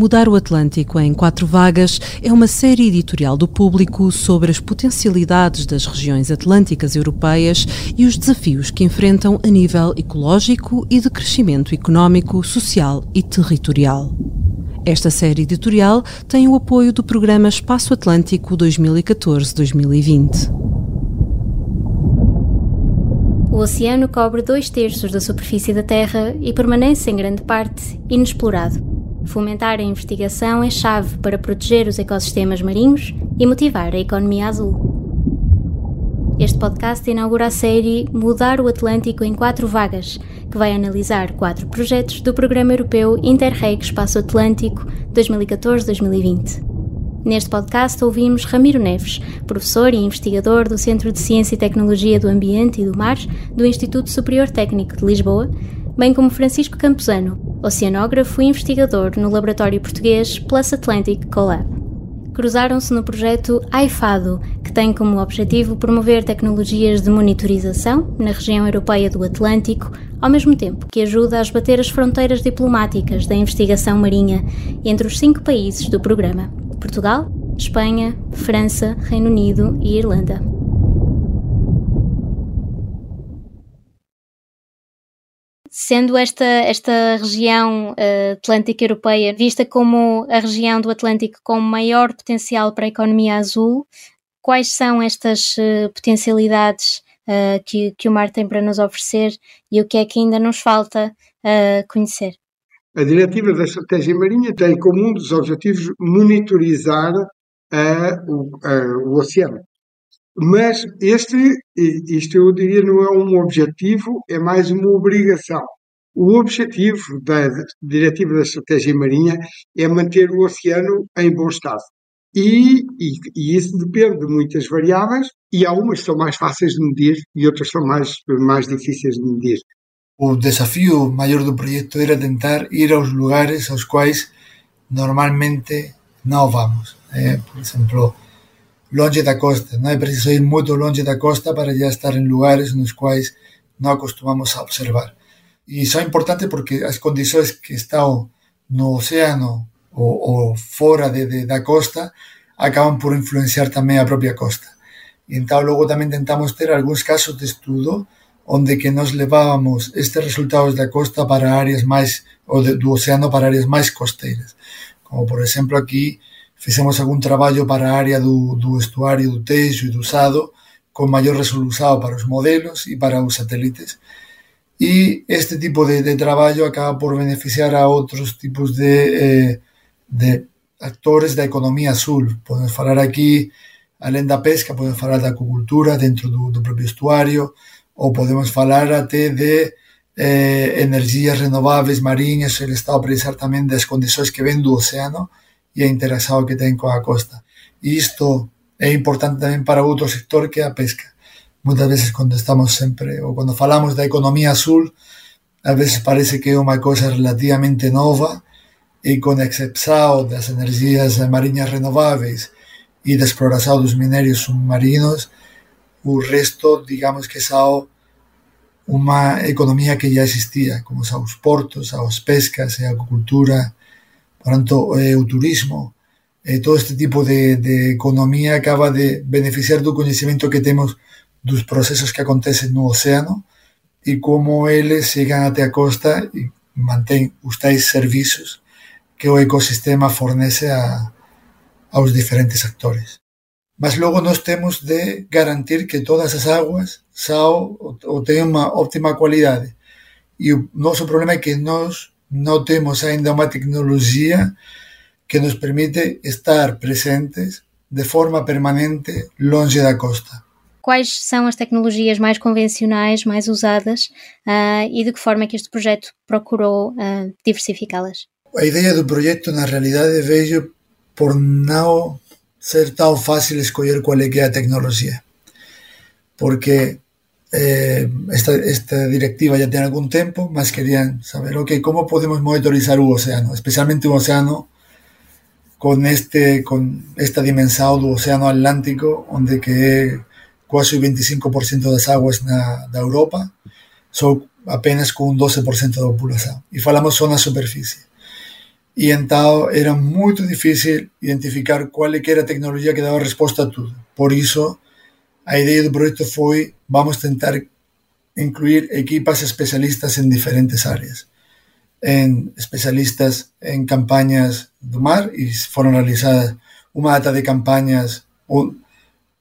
Mudar o Atlântico em Quatro Vagas é uma série editorial do público sobre as potencialidades das regiões atlânticas europeias e os desafios que enfrentam a nível ecológico e de crescimento económico, social e territorial. Esta série editorial tem o apoio do programa Espaço Atlântico 2014-2020. O oceano cobre dois terços da superfície da Terra e permanece em grande parte inexplorado. Fomentar a investigação é chave para proteger os ecossistemas marinhos e motivar a economia azul. Este podcast inaugura a série Mudar o Atlântico em quatro vagas, que vai analisar quatro projetos do Programa Europeu Interreg Espaço Atlântico 2014-2020. Neste podcast ouvimos Ramiro Neves, professor e investigador do Centro de Ciência e Tecnologia do Ambiente e do Mar do Instituto Superior Técnico de Lisboa, bem como Francisco Campuzano, oceanógrafo e investigador no laboratório português Plus Atlantic Collab. Cruzaram-se no projeto AIFADO, que tem como objetivo promover tecnologias de monitorização na região europeia do Atlântico, ao mesmo tempo que ajuda a esbater as fronteiras diplomáticas da investigação marinha entre os cinco países do programa: Portugal, Espanha, França, Reino Unido e Irlanda. Sendo esta, esta região uh, atlântica europeia vista como a região do Atlântico com maior potencial para a economia azul, quais são estas uh, potencialidades uh, que, que o mar tem para nos oferecer e o que é que ainda nos falta conhecer? A Diretiva da Estratégia Marinha tem como um dos objetivos monitorizar o, o oceano. Mas este, isto eu diria, não é um objetivo, é mais uma obrigação. O objetivo da Diretiva da Estratégia Marinha é manter o oceano em bom estado. E, e, e, isso depende de muitas variáveis, e algumas são mais fáceis de medir e outras são mais, mais difíceis de medir. O desafio maior do projeto era tentar ir aos lugares aos quais normalmente não vamos. Eh, por exemplo, longe da costa. Non é preciso ir moito longe da costa para ya estar en lugares nos quais non acostumamos a observar. E iso é importante porque as condições que están no océano ou, ou fora de, de, da costa acaban por influenciar tamén a propia costa. E então logo tamén tentamos ter algúns casos de estudo onde que nos levábamos estes resultados da costa para áreas máis, ou de, do océano para áreas máis costeiras. Como por exemplo aquí fixemos algún traballo para a área do, do estuario do Teixo e do Sado con maior resolución para os modelos e para os satélites. E este tipo de, de traballo acaba por beneficiar a outros tipos de, eh, de actores da economía azul. Podemos falar aquí, alén da pesca, podemos falar da acucultura dentro do, do propio estuario, ou podemos falar até de eh, energías renováveis mariñas, ele está a precisar tamén das condições que ven do océano, e a interacción que ten coa costa. E isto é importante tamén para outro sector que é a pesca. Moitas veces cando estamos sempre, ou cando falamos da economía azul, a veces parece que é unha cosa relativamente nova e con excepción das energías mariñas renováveis e da exploración dos minerios submarinos, o resto, digamos que xa unha economía que já existía, como os portos, as pescas, a agricultura, Por tanto, eh, o turismo, eh, todo este tipo de, de economía acaba de beneficiar do coñecemento que temos dos procesos que acontecen no océano e como eles chegan até a costa e mantén os tais que o ecosistema fornece a, aos diferentes actores. Mas logo nós temos de garantir que todas as aguas sao o, o teñen unha óptima cualidade. E o problema que nós non temos aínda unha tecnoloxía que nos permite estar presentes de forma permanente longe da costa. Quais são as tecnologias mais convencionais, mais usadas uh, e de que forma é que este projeto procurou uh, diversificá-las? A ideia do projeto na realidade veio por não ser tão fácil escolher qual é é a tecnologia. Porque eh, esta, esta, directiva ya tiene algún tiempo, más querían saber, ok, ¿cómo podemos monitorizar un océano? Especialmente un océano con, este, con esta dimensión del océano Atlántico, donde que casi el 25% de las aguas na, de Europa son apenas con un 12% de la población. Y falamos solo la superficie. Y entonces era muy difícil identificar cuál era la tecnología que daba respuesta a todo. Por eso, a ideia do projeto foi vamos tentar incluir equipas especialistas en diferentes áreas. En especialistas en campañas do mar e foron realizadas unha data de campañas ou,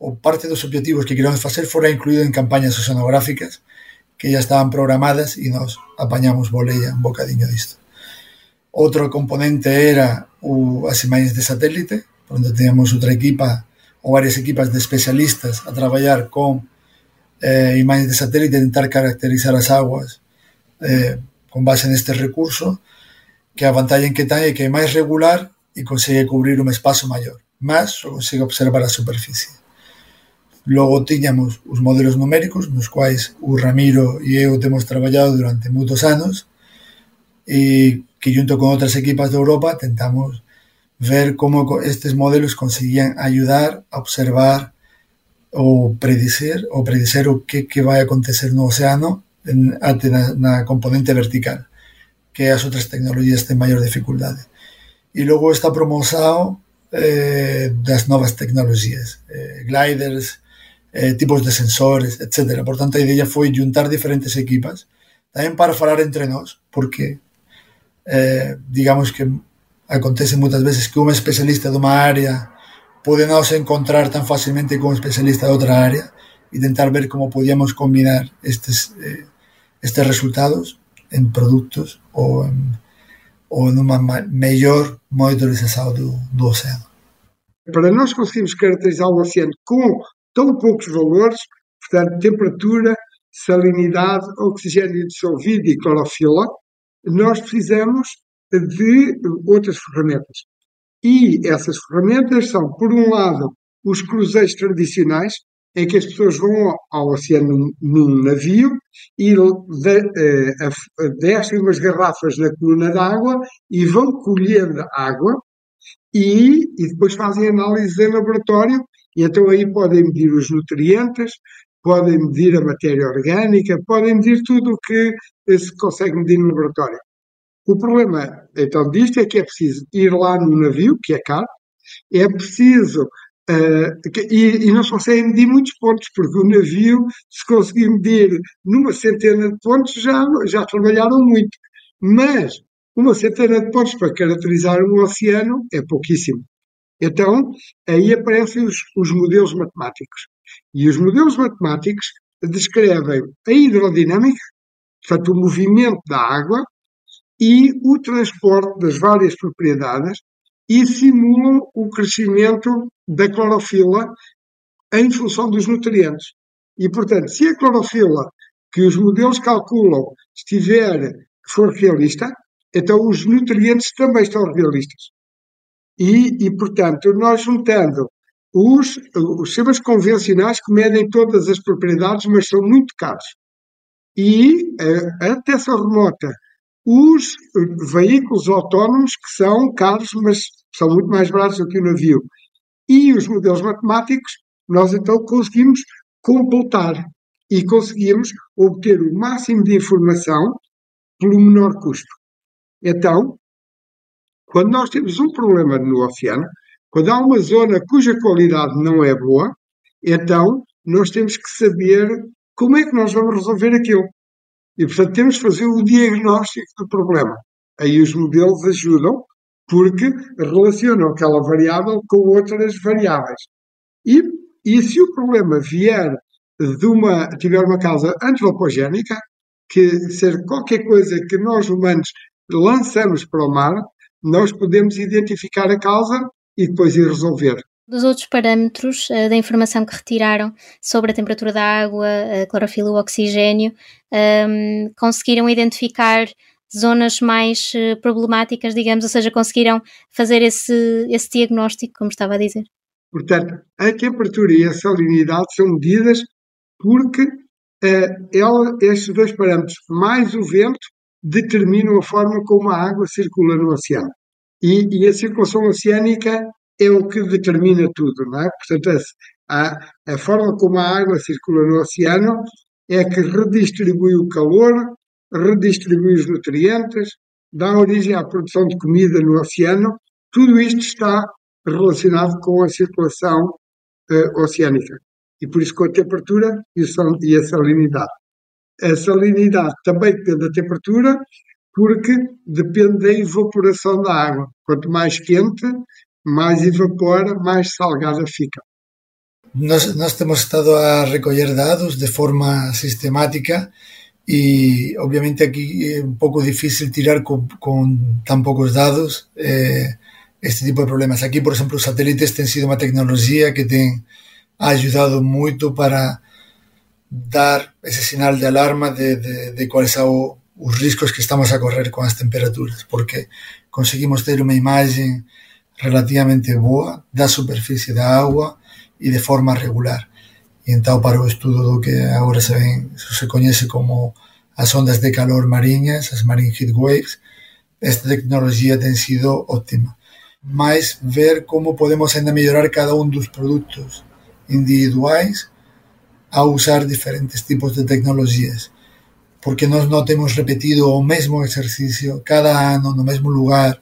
ou parte dos objetivos que queríamos facer fora incluído en campañas oceanográficas que ya estaban programadas e nos apañamos boleia un bocadiño disto. Outro componente era o, as imagens de satélite, onde teníamos outra equipa ou varias equipas de especialistas a traballar con eh, imagens de satélite e tentar caracterizar as aguas eh, con base neste recurso que a vantalla que ten é que é máis regular e consegue cubrir un espazo maior, mas só consegue observar a superficie. Logo tiñamos os modelos numéricos nos quais o Ramiro e eu temos traballado durante moitos anos e que junto con outras equipas de Europa tentamos ver como estes modelos conseguían ayudar a observar ou predicer ou predicer o que, que vai acontecer no océano en, até na, na componente vertical que as outras tecnologías ten maior dificultade e logo está promoção eh, das novas tecnologías eh, gliders eh, tipos de sensores, etc. Por tanto, a ideia foi juntar diferentes equipas tamén para falar entre nós, porque eh, digamos que acontece moitas veces que un especialista dunha área pode non se encontrar tan facilmente con un especialista de outra área e tentar ver como podíamos combinar estes, eh, estes resultados en produtos ou en, ou nunha mellor monitorización do, do océano. Para nós conseguirmos caracterizar o oceano com tão poucos valores, portanto, temperatura, salinidade, oxigênio dissolvido e clorofila, nós precisamos de outras ferramentas. E essas ferramentas são, por um lado, os cruzeiros tradicionais, em que as pessoas vão ao oceano num navio e eh, descem umas garrafas na coluna d'água e vão colhendo água e, e depois fazem análises em laboratório e então aí podem medir os nutrientes, podem medir a matéria orgânica, podem medir tudo o que se consegue medir no laboratório. O problema, então, disto é que é preciso ir lá no navio, que é caro, é preciso. Uh, que, e, e, não se consegue medir muitos pontos, porque o navio, se conseguir medir numa centena de pontos, já, já trabalharam muito. Mas uma centena de pontos para caracterizar um oceano é pouquíssimo. Então, aí aparecem os, os modelos matemáticos. E os modelos matemáticos descrevem a hidrodinâmica, portanto, o movimento da água e o transporte das várias propriedades e simulam o crescimento da clorofila em função dos nutrientes. E, portanto, se a clorofila que os modelos calculam estiver, for realista, então os nutrientes também estão realistas. E, e portanto, nós juntando os, os sistemas convencionais que medem todas as propriedades, mas são muito caros. E a, a detecção remota, os veículos autónomos que são caros, mas são muito mais baratos do que o navio. E os modelos matemáticos, nós então conseguimos completar e conseguimos obter o máximo de informação pelo menor custo. Então, quando nós temos um problema no oceano, quando há uma zona cuja qualidade não é boa, então nós temos que saber como é que nós vamos resolver aquilo. E, portanto, temos que fazer o diagnóstico do problema. Aí os modelos ajudam, porque relacionam aquela variável com outras variáveis. E, e se o problema vier de uma, tiver uma causa antropogénica, que ser qualquer coisa que nós humanos lançamos para o mar, nós podemos identificar a causa e depois ir resolver. Dos outros parâmetros uh, da informação que retiraram sobre a temperatura da água, a clorofila, o oxigênio, um, ehm, conseguiram identificar zonas mais uh, problemáticas, digamos, ou seja, conseguiram fazer esse, esse diagnóstico, como estava a dizer. Portanto, a temperatura e a salinidade são medidas porque uh, ela, estes dois parâmetros, mais o vento, determinam a forma como a água circula no oceano. E, e a circulação oceânica é o que determina tudo, não é? Portanto, a, a forma como a água circula no oceano é que redistribui o calor, redistribui os nutrientes, dá origem à produção de comida no oceano, tudo isto está relacionado com a circulação uh, oceânica. E por isso com a temperatura e a salinidade. A salinidade também depende da temperatura, porque depende da evaporação da água. Quanto mais quente, mais evapora, mais salgada fica. Nós, nós temos estado a recolher dados de forma sistemática y obviamente aquí es un poco difícil tirar con, con tan pocos datos eh, este tipo de problemas. Aquí, por exemplo, os satélites ten sido unha tecnología que ten ha ayudado moito para dar ese sinal de alarma de, de, de cuáles son os riscos que estamos a correr con as temperaturas, porque conseguimos ter unha imaxe relativamente boa da superficie da agua e de forma regular. E entón para o estudo do que agora se, ven, se coñece como as ondas de calor mariñas, as marine heat waves, esta tecnología ten sido óptima. Mais ver como podemos ainda mellorar cada un dos produtos individuais a usar diferentes tipos de tecnologías. Porque nós non temos repetido o mesmo exercicio cada ano no mesmo lugar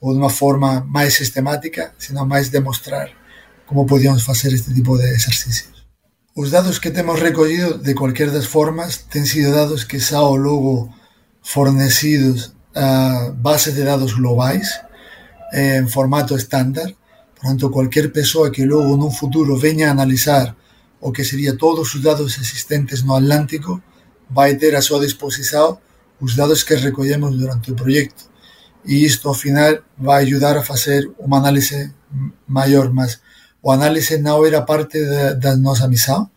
ou de forma máis sistemática, sino máis demostrar como podíamos facer este tipo de exercicios. Os dados que temos recollido de cualquier das formas ten sido dados que xa ao logo fornecidos a base de dados globais en formato estándar. Por tanto, cualquier persoa que logo nun futuro veña a analizar o que sería todos os dados existentes no Atlántico vai ter a súa disposición os dados que recollemos durante o proxecto e isto ao final vai ayudar a facer unha análise maior, mas o análise non era parte da, da nosa misión,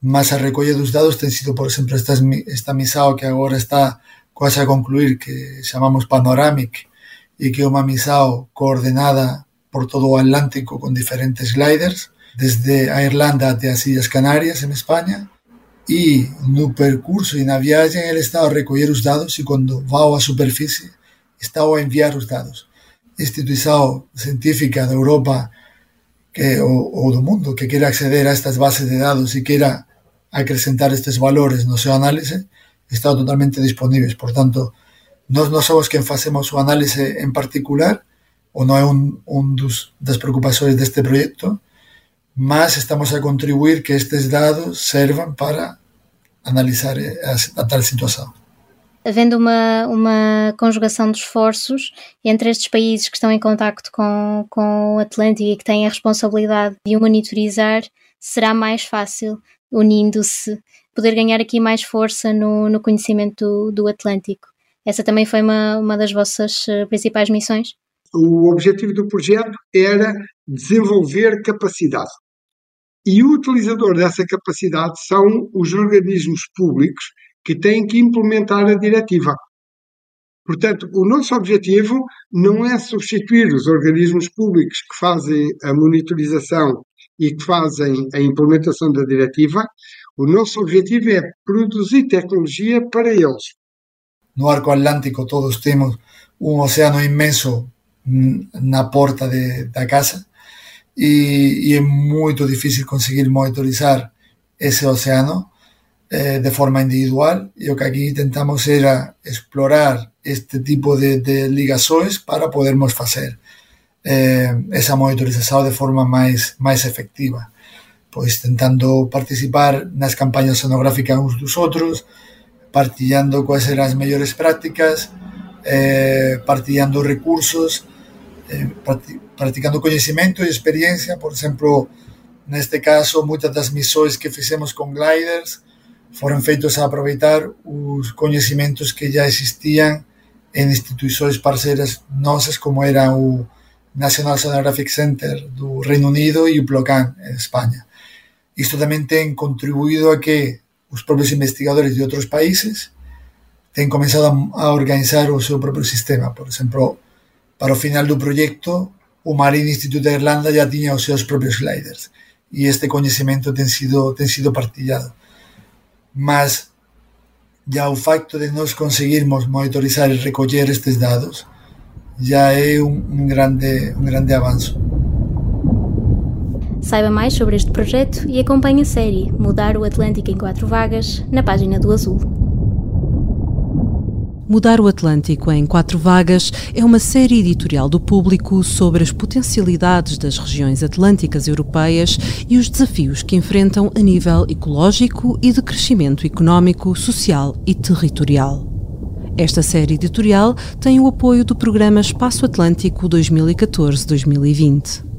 mas a recolle dos dados ten sido, por exemplo, esta, esta misión que agora está quase a concluir, que chamamos Panoramic, e que é unha misión coordenada por todo o Atlántico con diferentes gliders, desde a Irlanda até as Illas Canarias en España, e no percurso e na viaxe ele está a recoller os dados e cando va á superficie está a enviar os dados. Instituição científica da Europa que o, o do mundo que queira acceder a estas bases de dados e queira acrescentar estes valores no seu análise están totalmente disponíveis. Por tanto, nós non somos quen facemos o análise en particular ou non é un, un dos, das preocupacións deste proxecto, mas estamos a contribuir que estes dados servan para analisar a, a tal situación. Havendo uma, uma conjugação de esforços entre estes países que estão em contacto com, com o Atlântico e que têm a responsabilidade de o monitorizar, será mais fácil, unindo-se, poder ganhar aqui mais força no, no conhecimento do, do Atlântico. Essa também foi uma, uma das vossas eh, principais missões? O objetivo do projeto era desenvolver capacidade. E o utilizador dessa capacidade são os organismos públicos que têm que implementar a diretiva. Portanto, o nosso objetivo não é substituir os organismos públicos que fazem a monitorização e que fazem a implementação da diretiva. O nosso objetivo é produzir tecnologia para eles. No arco atlântico todos temos um oceano imenso na porta de, da casa e, e é muito difícil conseguir monitorizar esse oceano eh, de forma individual. E o que aquí tentamos era explorar este tipo de, de para podermos facer eh, esa monitorización de forma máis, máis efectiva. Pois tentando participar nas campañas sonográficas uns dos outros partillando quais eran as mellores prácticas eh, partillando recursos eh, practicando coñecimento e experiencia. Por exemplo, neste caso moitas das misións que fixemos con gliders foron feitos a aproveitar os coñecimentos que já existían en instituições parceiras nosas como era o National Sonographic Center do Reino Unido e o PLOCAN en España. Isto tamén ten contribuído a que os propios investigadores de outros países ten comenzado a organizar o seu propio sistema. Por exemplo, para o final do proxecto, o Marine Institute de Irlanda já tiña os seus propios gliders e este coñecemento ten sido, ten sido partillado mas ya o facto de nós conseguirmos monitorizar e recoller estes dados já é um, grande, um grande avanço. Saiba mais sobre este projeto e acompanhe a série Mudar o Atlântico em Quatro Vagas na página do Azul. Mudar o Atlântico em Quatro Vagas é uma série editorial do público sobre as potencialidades das regiões atlânticas europeias e os desafios que enfrentam a nível ecológico e de crescimento económico, social e territorial. Esta série editorial tem o apoio do programa Espaço Atlântico 2014-2020.